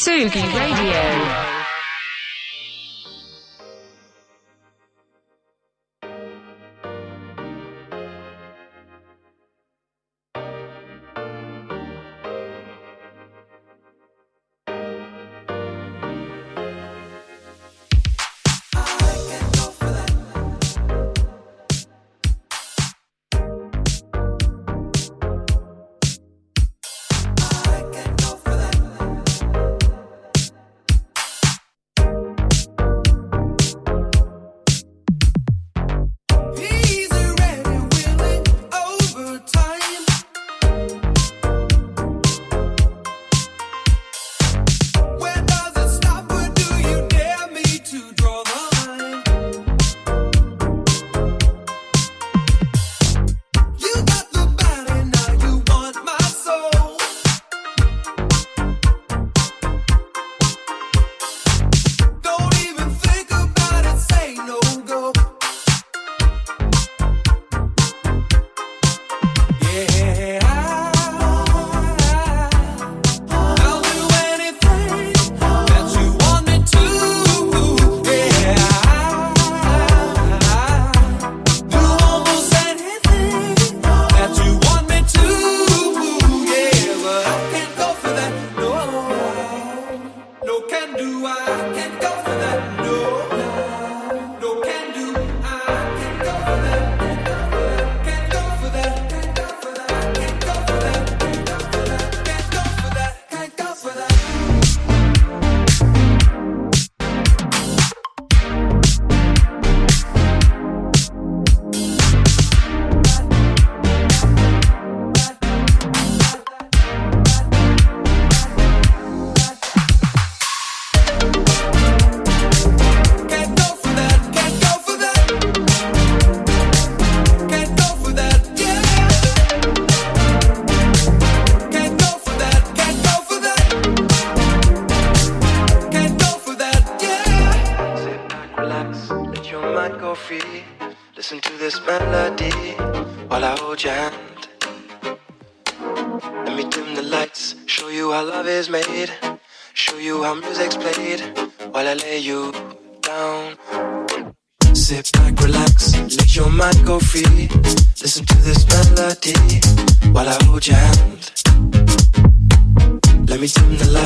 Sugi Radio.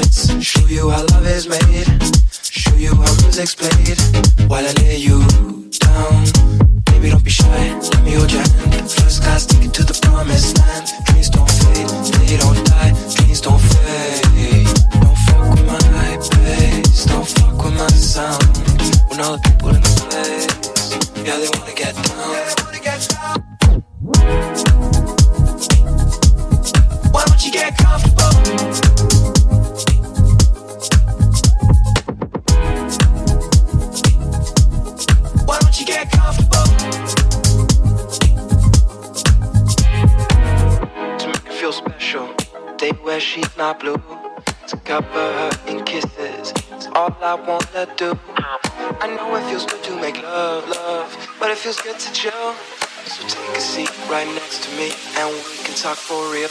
Lights, show you how love is made. Show you how music's played while I lay you down. Baby, don't be shy, let me hold your hand. First class ticket to the promised land. Dreams don't fade, they don't die. Dreams don't fade. Don't fuck with my bass, don't fuck with my sound. When all the people in the place, yeah, they wanna get down. Why don't you get comfortable? Wear not blue. To cover her in kisses, it's all I wanna do. I know it feels good to make love, love, but it feels good to chill. So take a seat right next to me, and we can talk for real.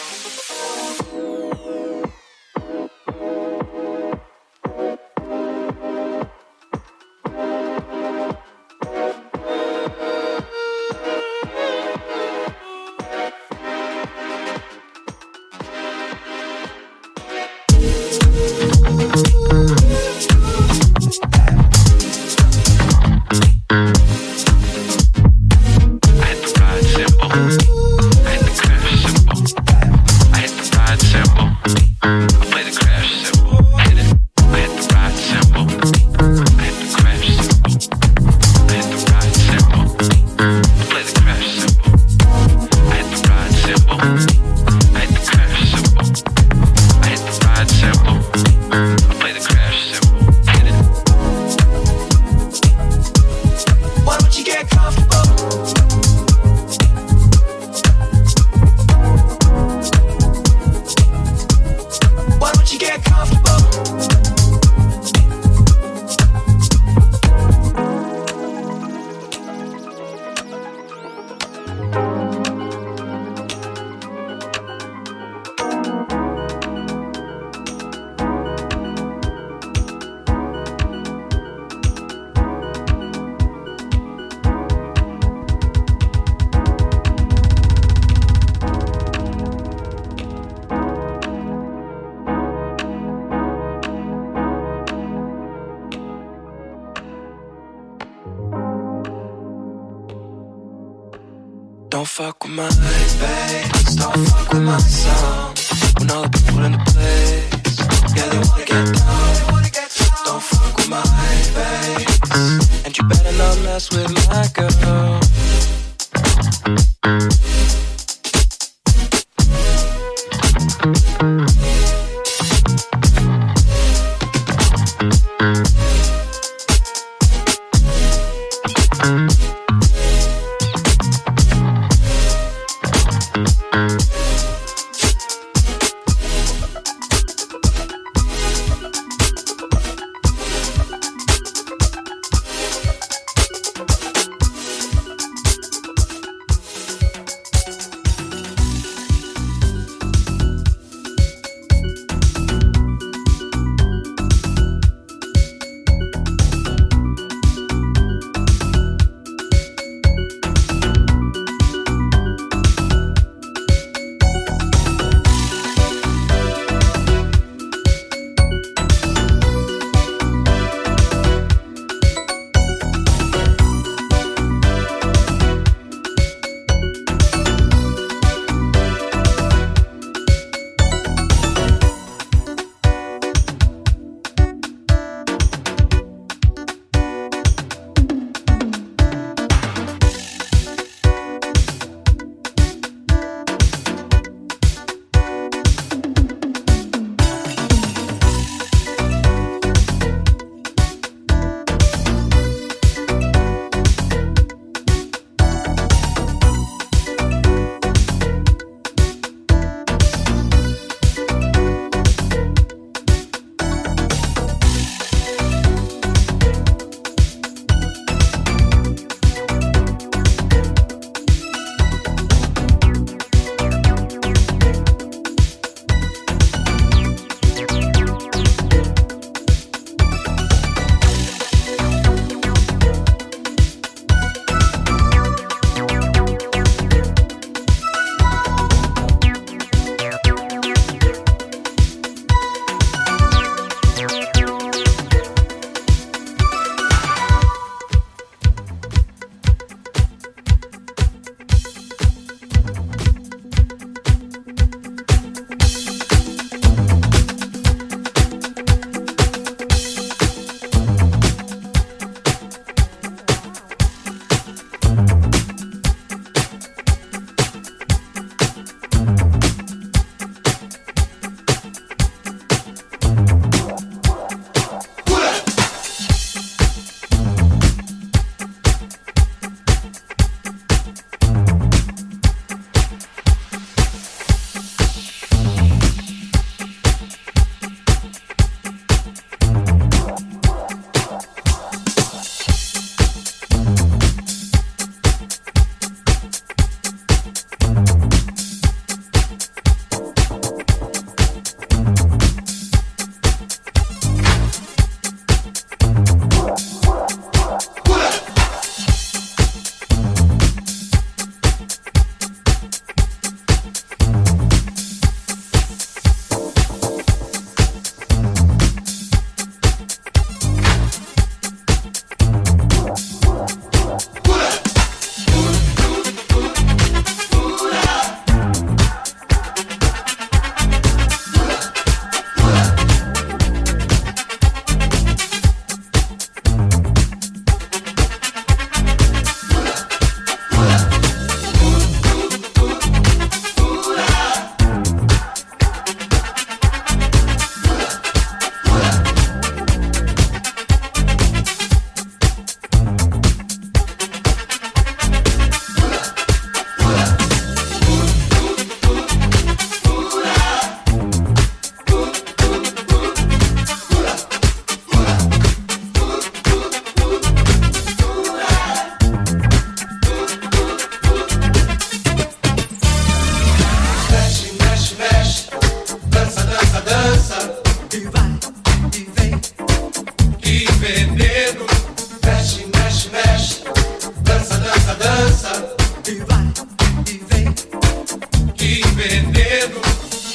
Veneno.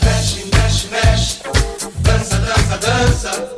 Mexe, mexe, mexe. Dança, dança, dança.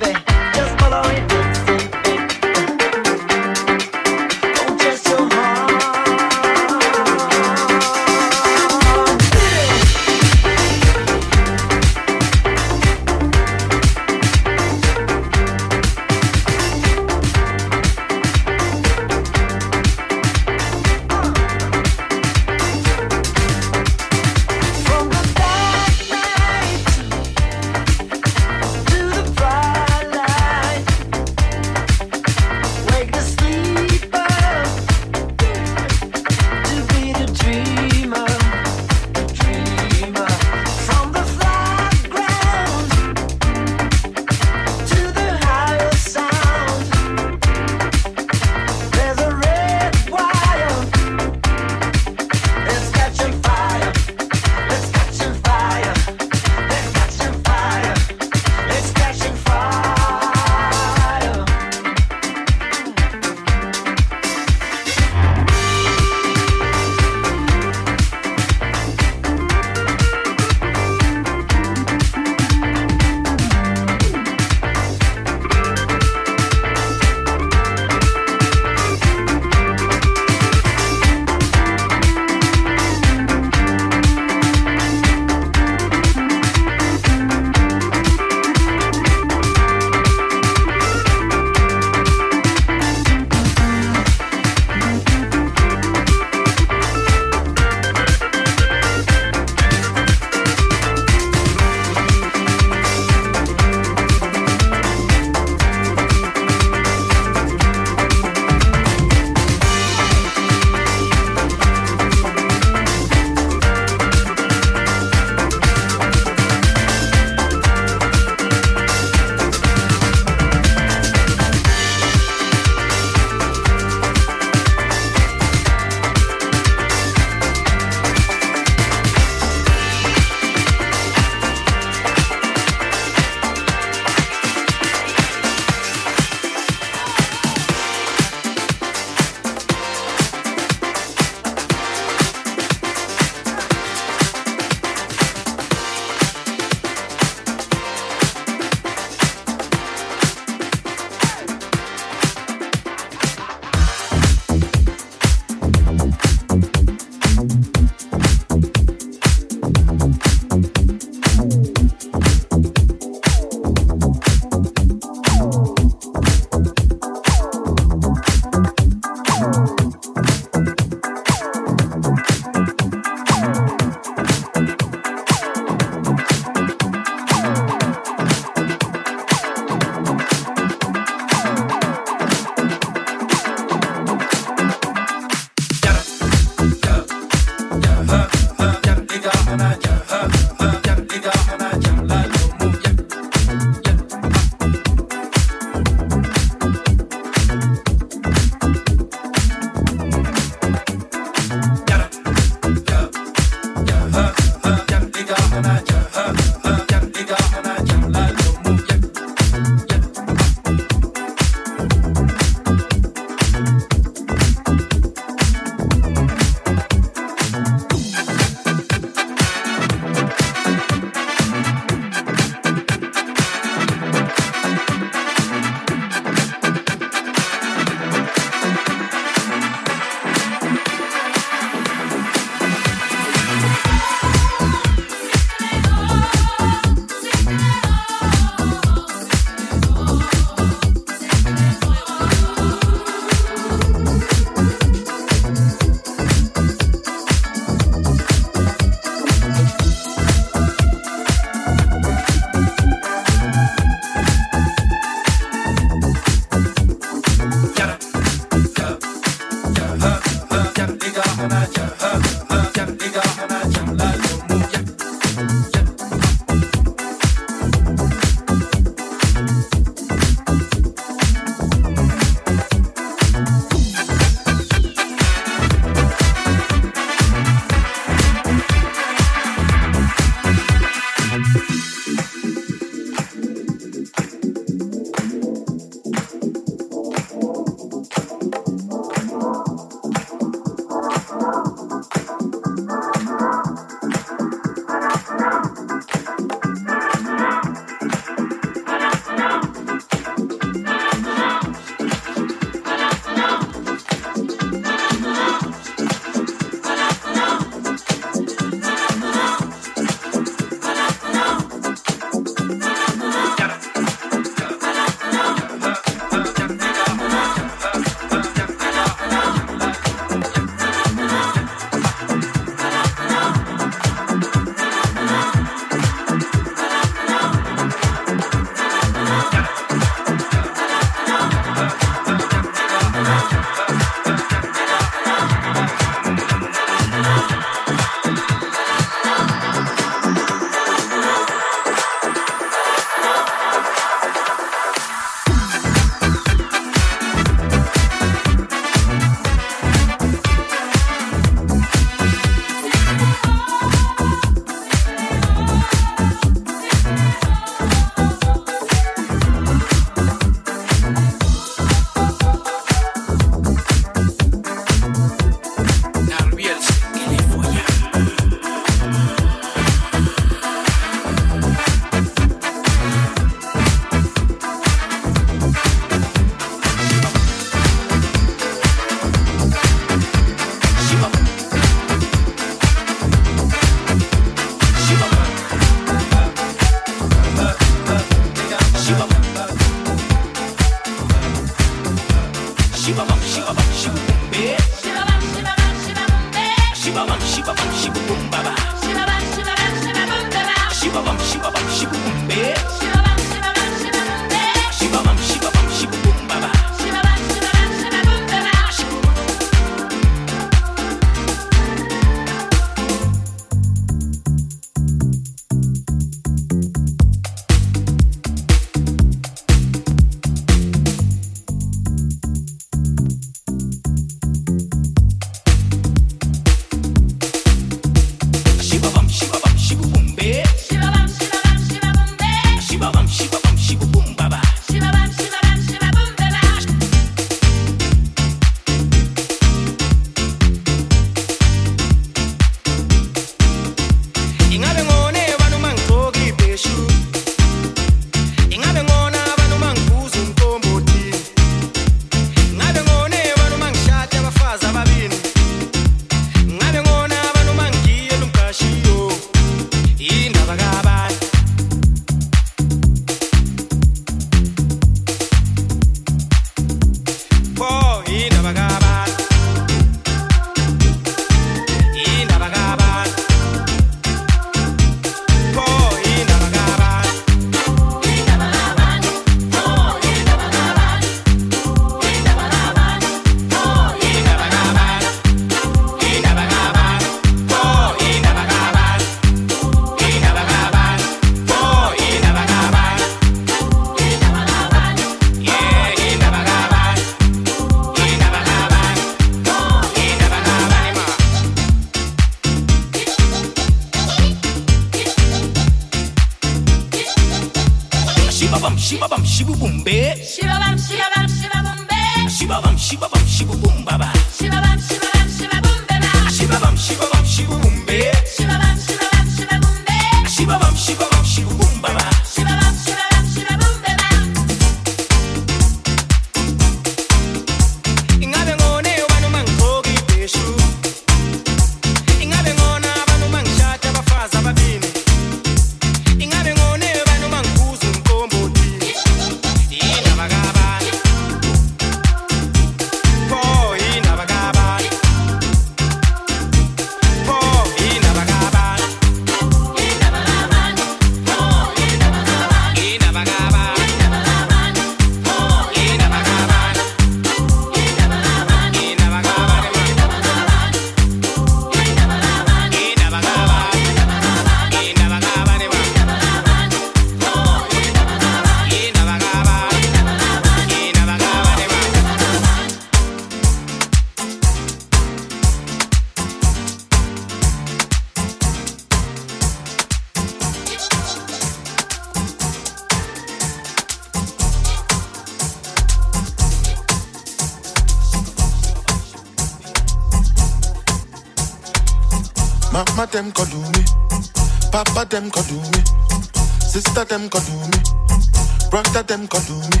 them come to me.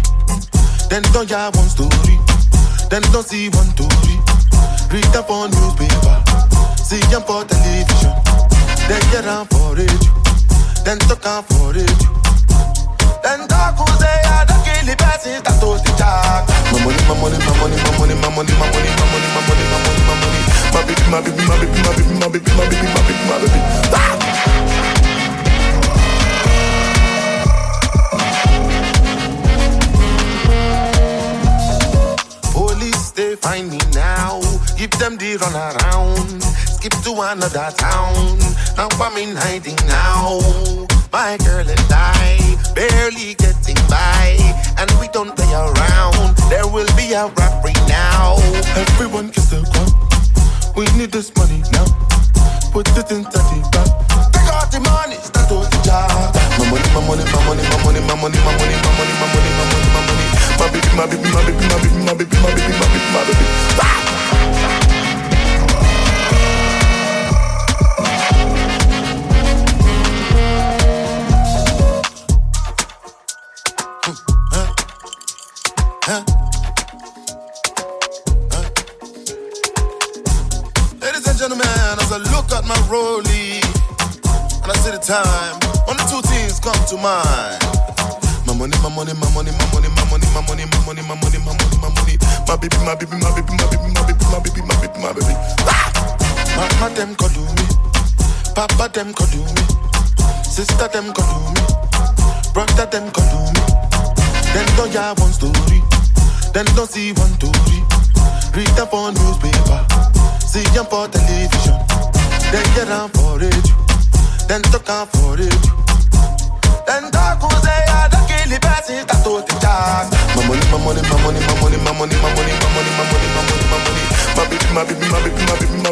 Then don't ya one story. Then don't see one story. Read them for newspaper. See them for television. Then get them for radio. Then talk for another town. Now I'm in hiding now. My girl and I barely getting by, and we don't play around. There will be a robbery now. Everyone gets the gun. We need this money now. Put it in 30 bucks. them could do me. Sister them could do me. Brother them could do me. Then don't ya one story. Then don't see one story. Read them for newspaper. See them for television. Then get them for radio. Then talk out for radio. Then talk who say I don't kill the person that told the charge. My money, my money, my money, my money, my money, my money, my money, my money, my money, my money. My baby, my baby, my baby, my baby,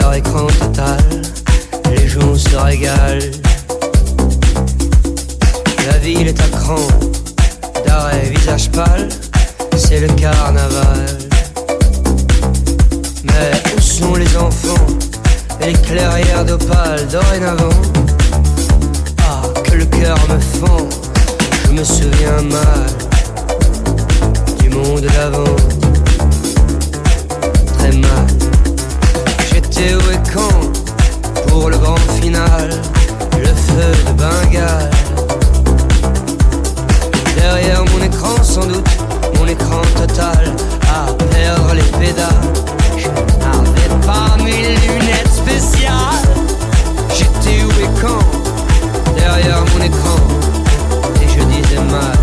leur écran total, les gens se régalent. La ville est à cran, d'arrêt, visage pâle, c'est le carnaval. Mais où sont les enfants? Et les clairières d'opale dorénavant Ah, que le cœur me fend, je me souviens mal du monde d'avant. Très mal, j'étais où et quand pour le grand final, le feu de Bengale. Derrière mon écran sans doute, mon écran total à perdre les pédales. Je n'avais pas mes lunettes spéciales. J'étais où et quand Derrière mon écran. Et je disais mal.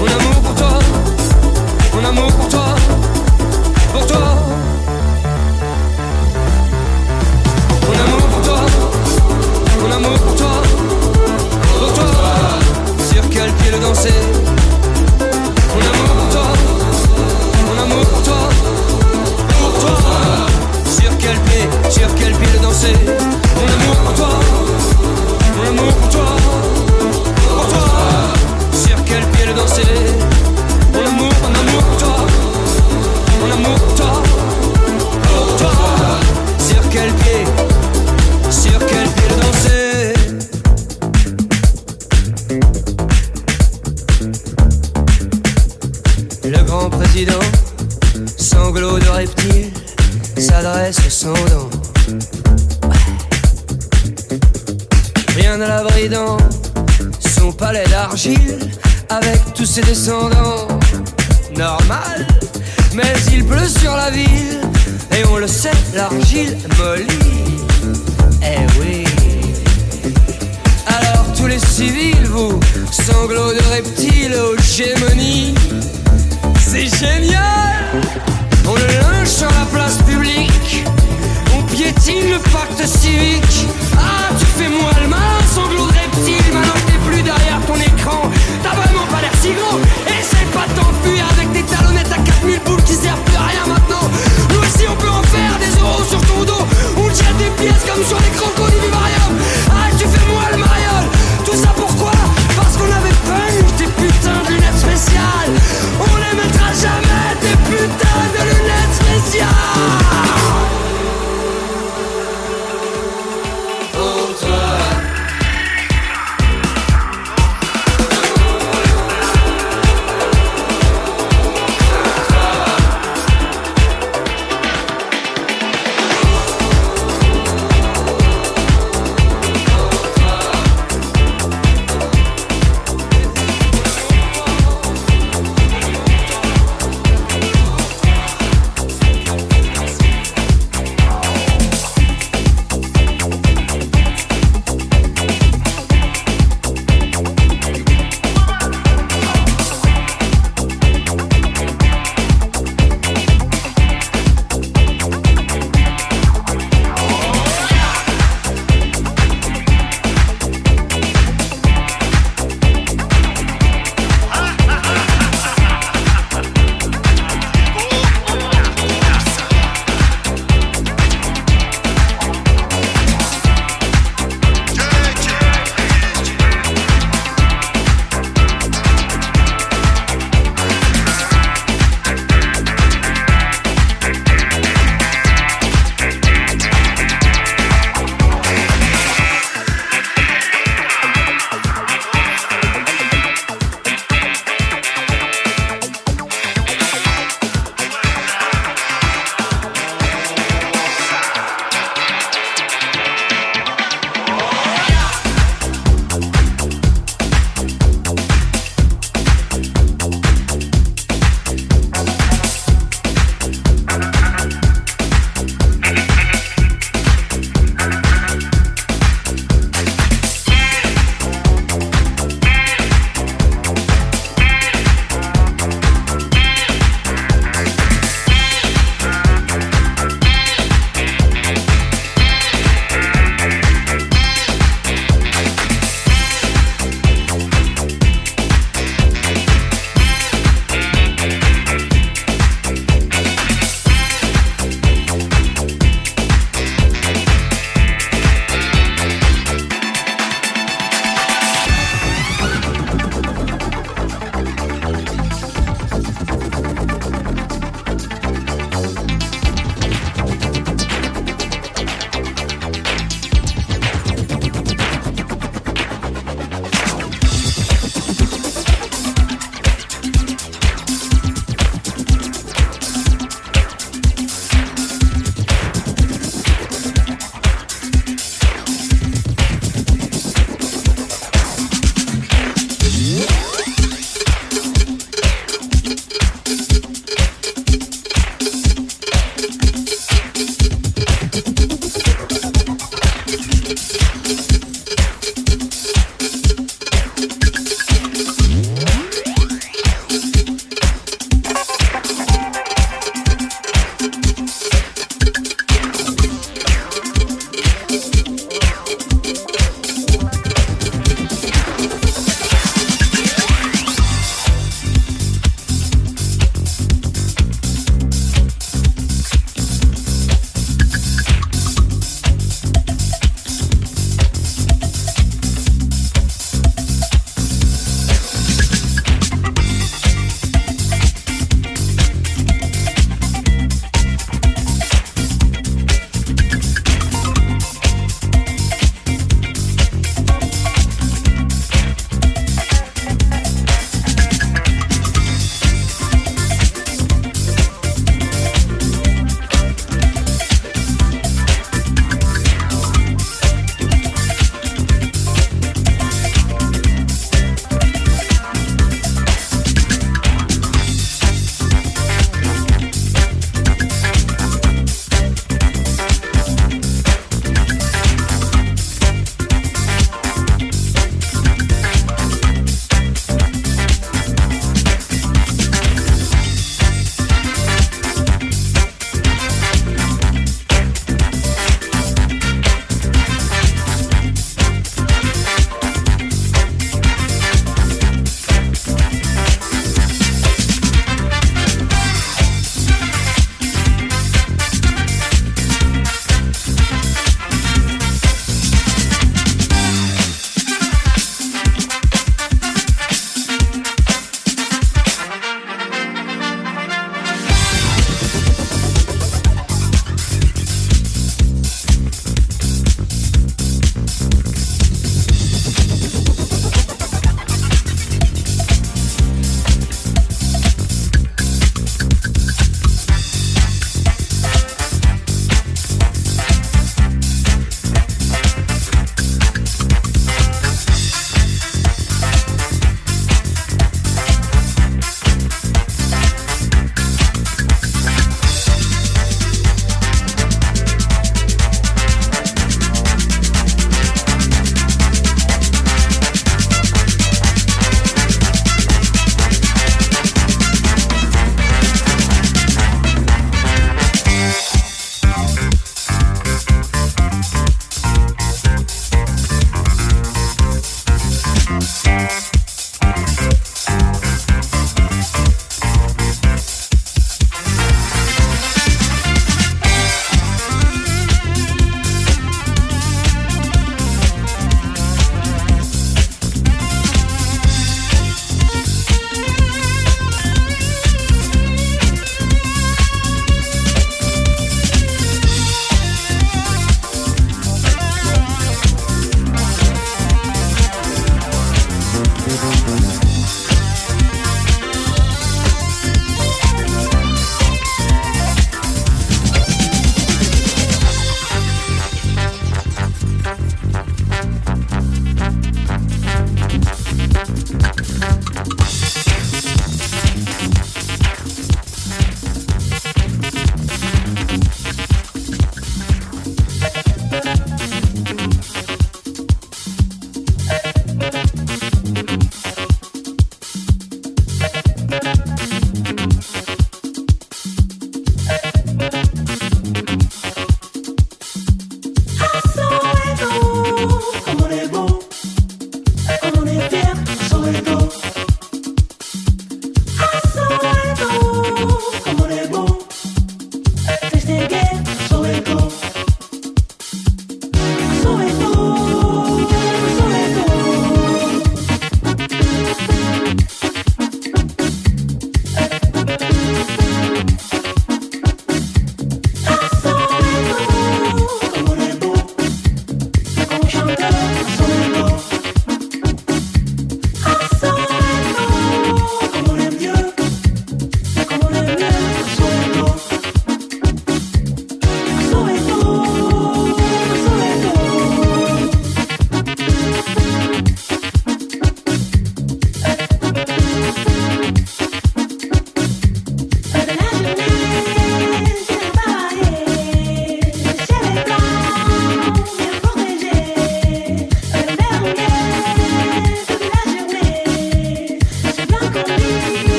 Mon amour pour toi, mon amour pour toi, Mon amour pour toi, mon amour pour toi, pour toi. Sur quel pied, sur quel pied le danser Mon amour pour toi, mon amour pour toi, pour toi. Sur quel pied le danser ses descendants. Normal, mais il pleut sur la ville, et on le sait, l'argile mollit. Eh oui. Alors tous les civils, vous, sanglots de reptiles aux gémonies, c'est génial On le linge sur la place publique On piétine le pacte civique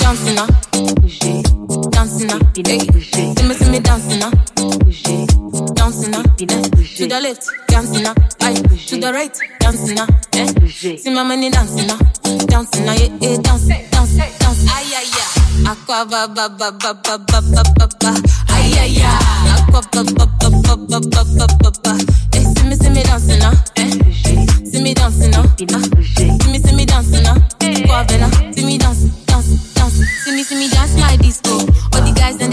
Dancing now. Dancing now. Hey. See me, see me dancing now. Dancing now. To the left, dancing now. Aye. To the right, dancing now. Eh. See my money dancing now. Dancing now. Yeah, yeah. Dance, dance, dance. Aye, aye, aye. Aqua ba ba ba ba ba ba ba ba ba. Aye, aye, aye. Aqua ba ba ba ba ba ba ba ba ba. Eh, see me, see me dancing now. Eh. See me dancing now. Ah. See me, see me dancing now.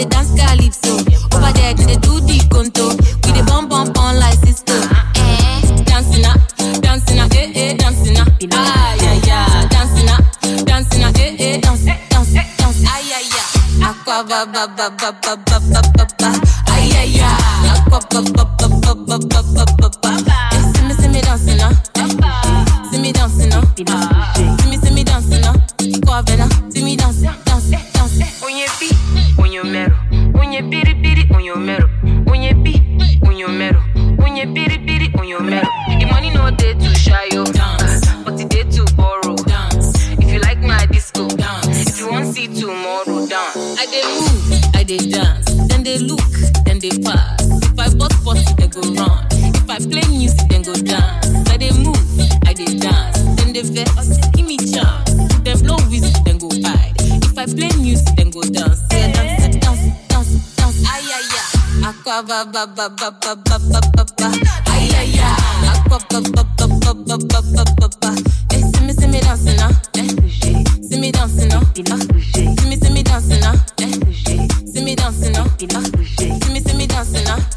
Dance calypso. Over there, they do the conto. We the bum bum bum like Cisco. Eh, dancing up, dancing up, eh eh, dancing up. Ah yeah yeah, dancing up, dancing up, eh eh, dance, dance, dance. Ah yeah yeah. Aqua ba ba ba ba ba ba ba ba ba. Ah yeah yeah. Aqua ba ba ba ba ba ba ba Then give me chance. Them blow whistle, then go hide. If I play music, then go dance. Yeah, dance, dance, dance, dance. Ay ay ay. Aqua ba ba ba ba ba ba ba ba ba. Ay ay ay. Aqua ba ba ba ba ba ba ba ba ba. Eh, see me, see me dancing. Eh, see me dancing. Ah, see me, see me dancing. Eh, see me dancing. Ah, see me, see me dancing now.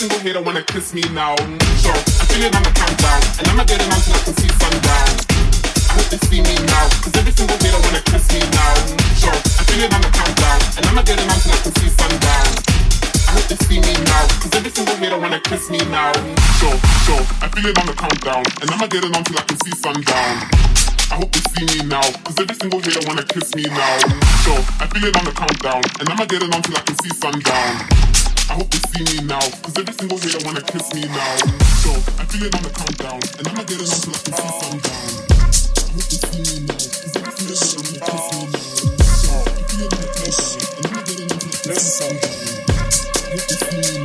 Single hater wanna kiss me now. Mm, so I feel it on the countdown, and I'ma get it on till I can see sundown. I hope they see me now, cause every single hater wanna kiss me now. Mm, so I feel it on the countdown, and I'ma get it on till I can see sundown. I hope they see me now, cause every single hater wanna kiss me now. Mm, so, so, I feel it on the countdown, and I'ma get it on till I can see sundown. I hope they see me now, cause every single hater wanna kiss me now. So, I feel it on the countdown, and I'ma get it on till I can see sundown. I hope they see me now, cause every single hater wanna kiss me now. So, I feel it on the countdown, and I'ma get it on till I can see sundown. I hope they see me now, cause every single hater wanna kiss me now. So, I feel it on the countdown, and I'ma get it on till I can see sundown. It's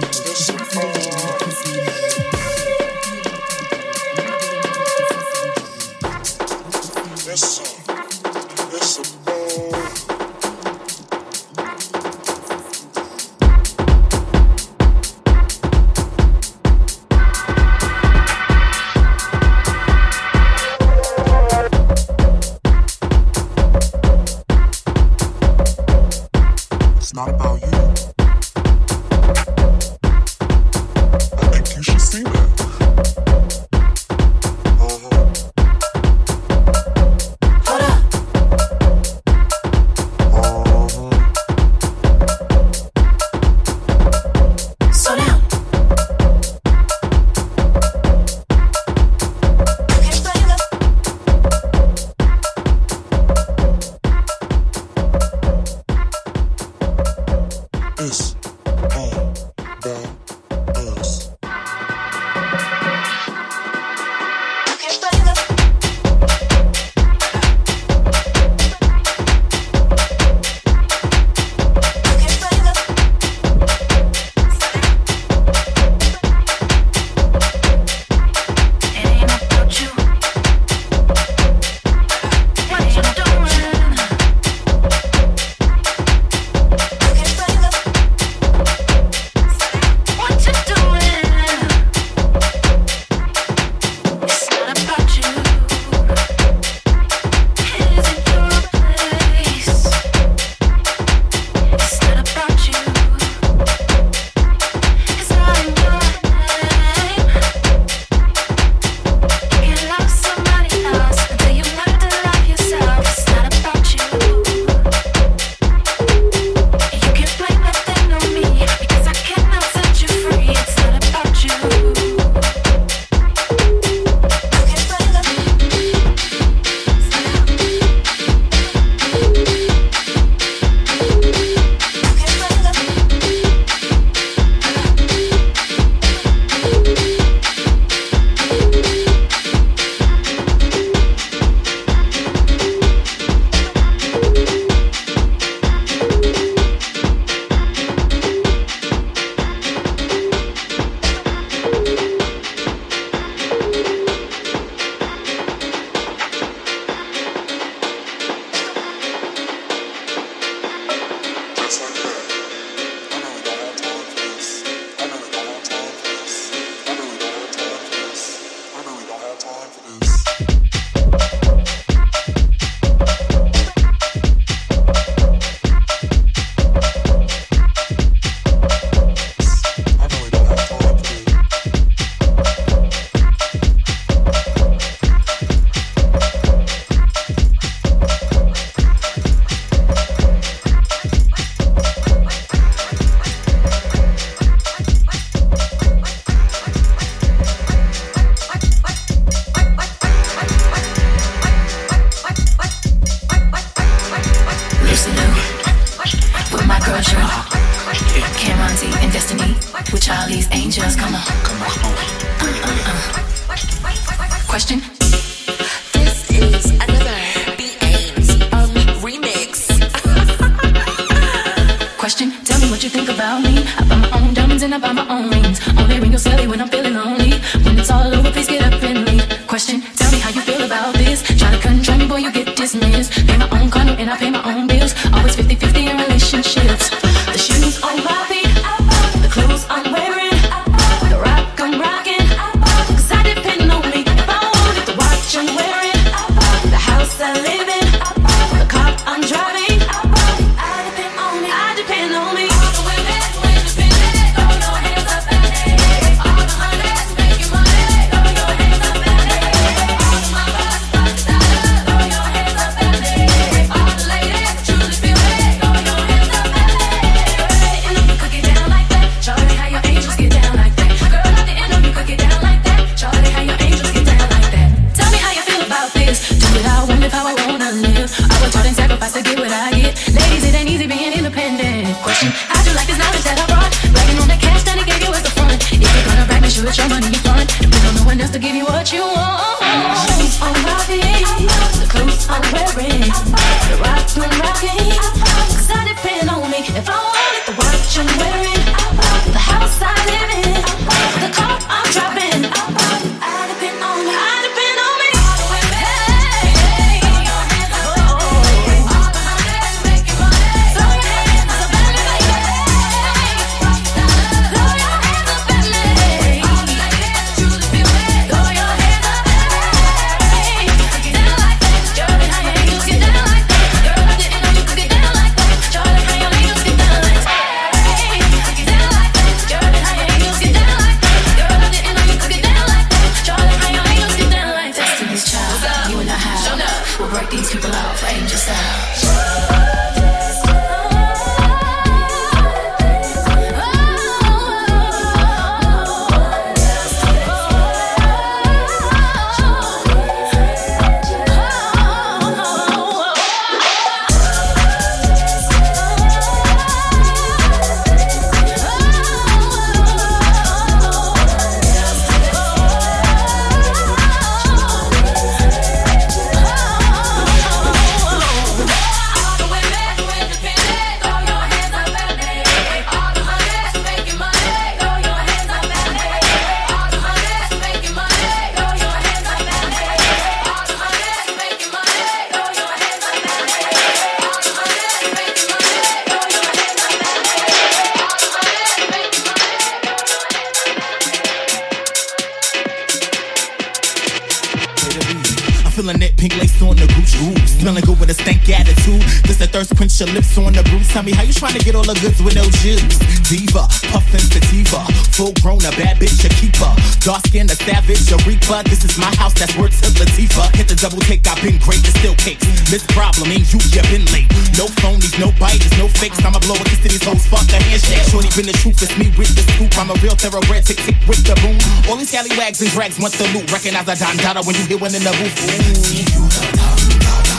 smelling good with a stank attitude. This the thirst quench your lips on the bruise. Tell me how you trying to get all the goods with no juice. Diva, puffin' sativa, full grown a bad bitch a keeper. Dark skin a savage a reaper. This is my house that's worth to Latifah. Hit the double take, I've been great, it's still cakes. This problem ain't you, you been late. No phonies, no biters, no fakes. I'ma blow a kiss to these hoes, fuck a handshake. Shorty been the truth, it's me with the scoop. I'm a real thoroughbred, tick tick with the boom. All these scallywags and drags want the loot. Recognize a Don Dada when you hear one in the booth. See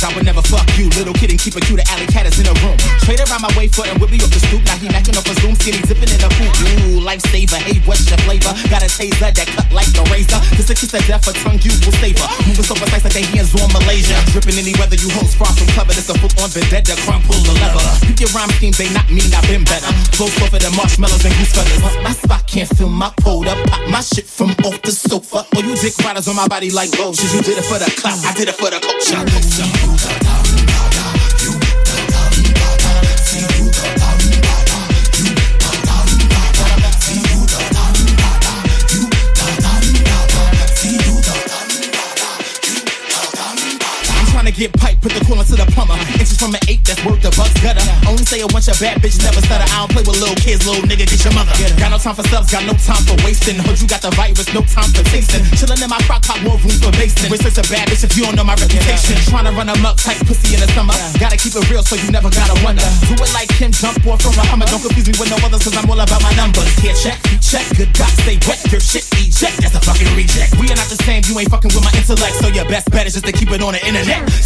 I would never fuck you. Little kid and keep it cute, the alley cat is in a room. Trade around my way foot and whip me up the stoop. Now he matching up a zoom, skinny dipping in the pool. Ooh, lifesaver, hey, what's your flavor? Got a taser that cut like a razor. This a kiss of death, a tongue you will savor. Moving so precise like they hands on Malaysia. Dripping any weather, you host far from clever. This a full on vendetta, crumb pull the lever. Pick your rhyme schemes, they not mean I've been better. Flow softer the marshmallows and goose feathers. My spot can't feel my up. Pop my shit from off the sofa. All you dick riders on my body like roaches. You did it for the clout, I did it for the culture. I'm trying get pipe, put the coolant to the plumber. Inches from an eight, that's worth the bucks gutter. Only say a bunch of bad bitch never stutter. I don't play with little kids, little nigga, get your mother. Got no time for subs, got no time for wasting. Heard you got the virus, no time for tasting. Chillin' in my crock pot, more room for basting. Research a bad bitch if you don't know my reputation. Trying to run them up, tight pussy in the summer. Gotta keep it real, so you never gotta wonder. Do it like Kim, jump off from a Hummer. Don't confuse me with no others, cause I'm all about my numbers. Here, check, check, good God, stay wet. Your shit eject, that's a fucking reject. We are not the same, you ain't fucking with my intellect, so your best bet is just to keep it on the internet.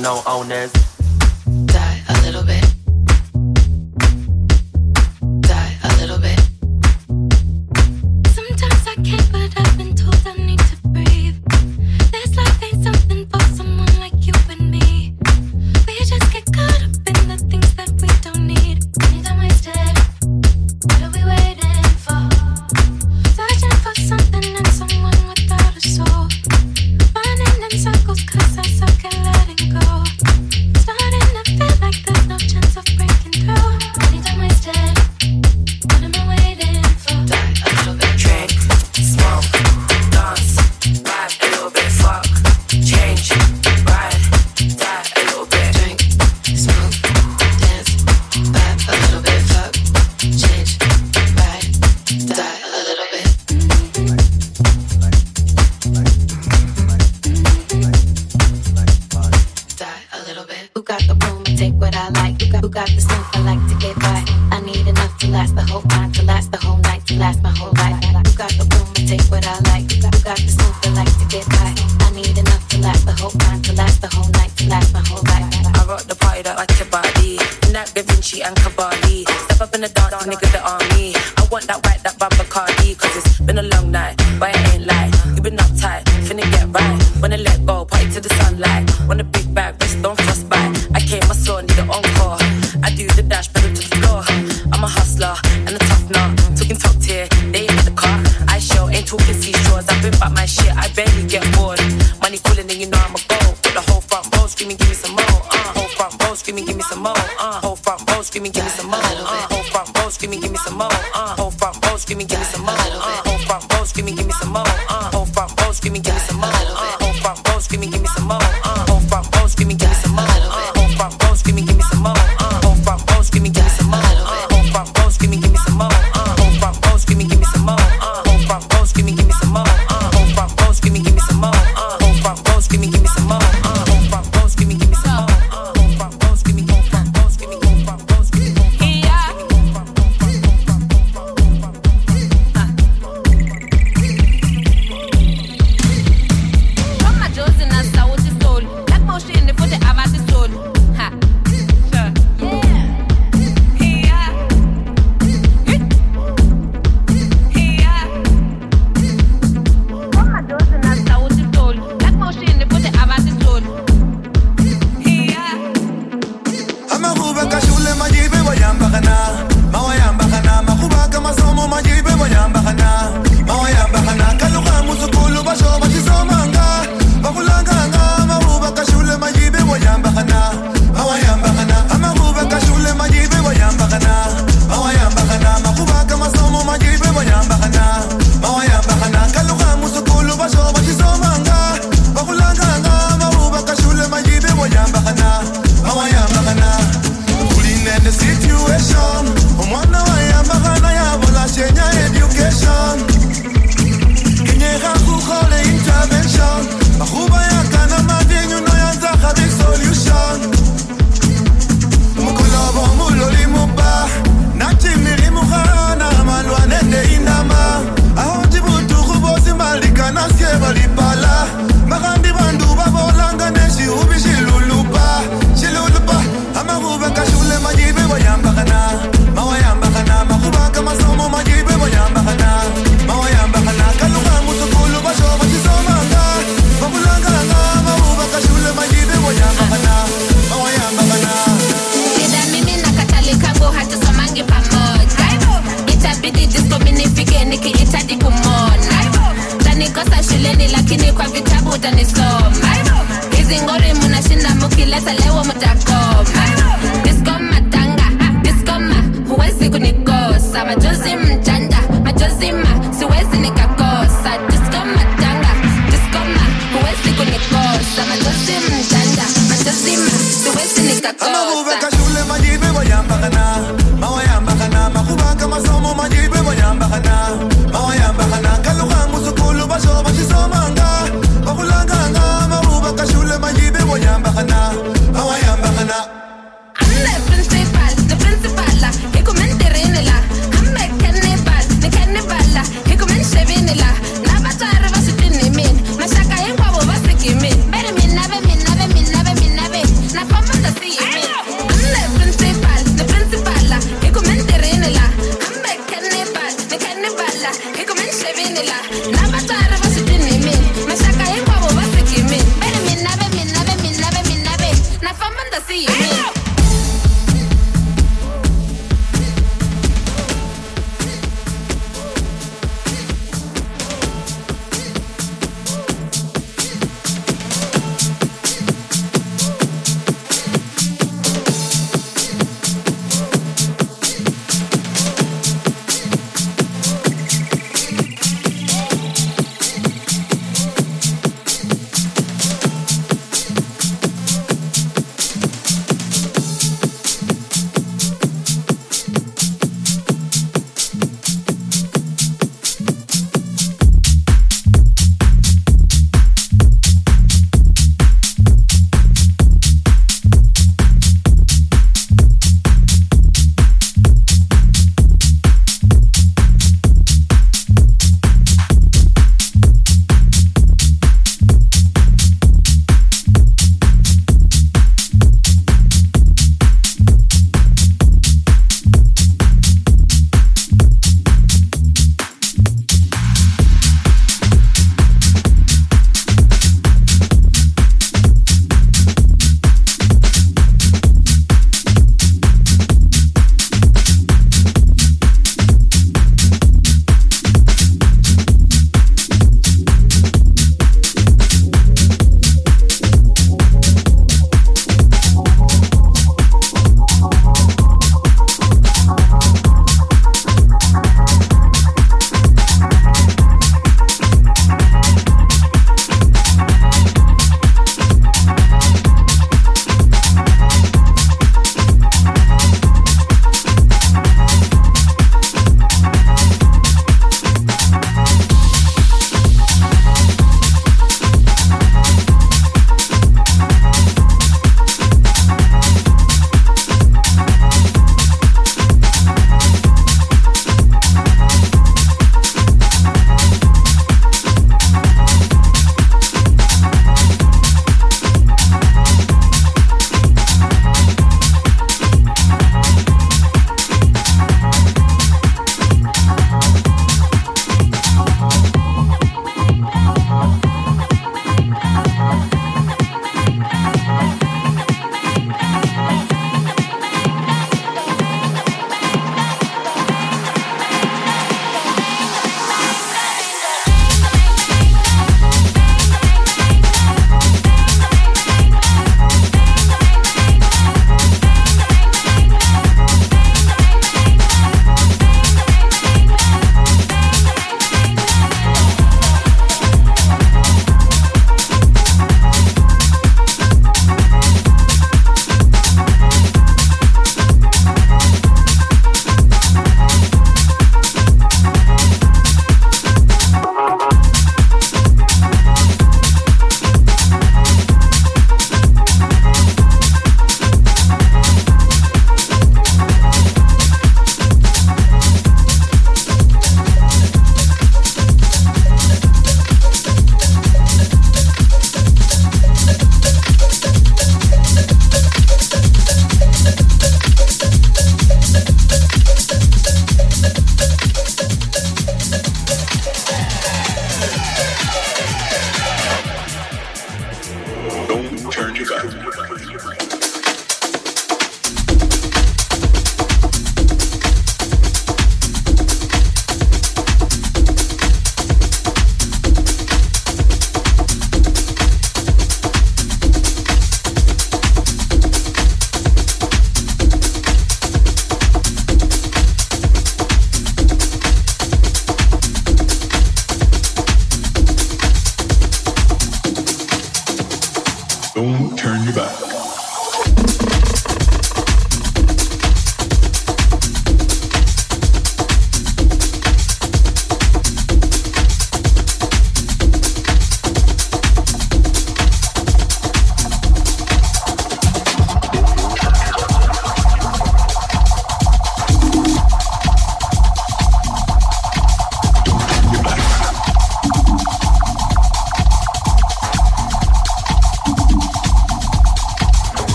no owners. Up in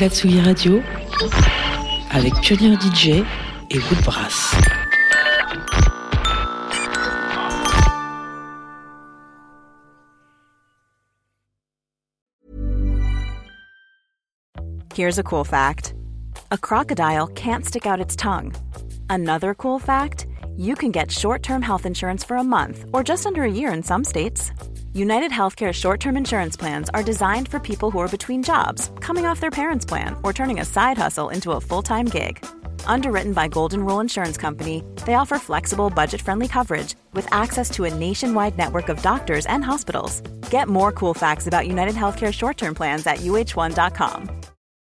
la Tsugi Radio avec Pioneer DJ et. Here's a cool fact a crocodile can't stick out its tongue. Another cool fact you can get short term health insurance for a month or just under a year in some states. United Healthcare short term insurance plans are designed for people who are between jobs, coming off their parents' plan, or turning a side hustle into a full time gig. Underwritten by Golden Rule Insurance Company, they offer flexible, budget friendly coverage with access to a nationwide network of doctors and hospitals. Get more cool facts about United Healthcare short term plans at uh1.com.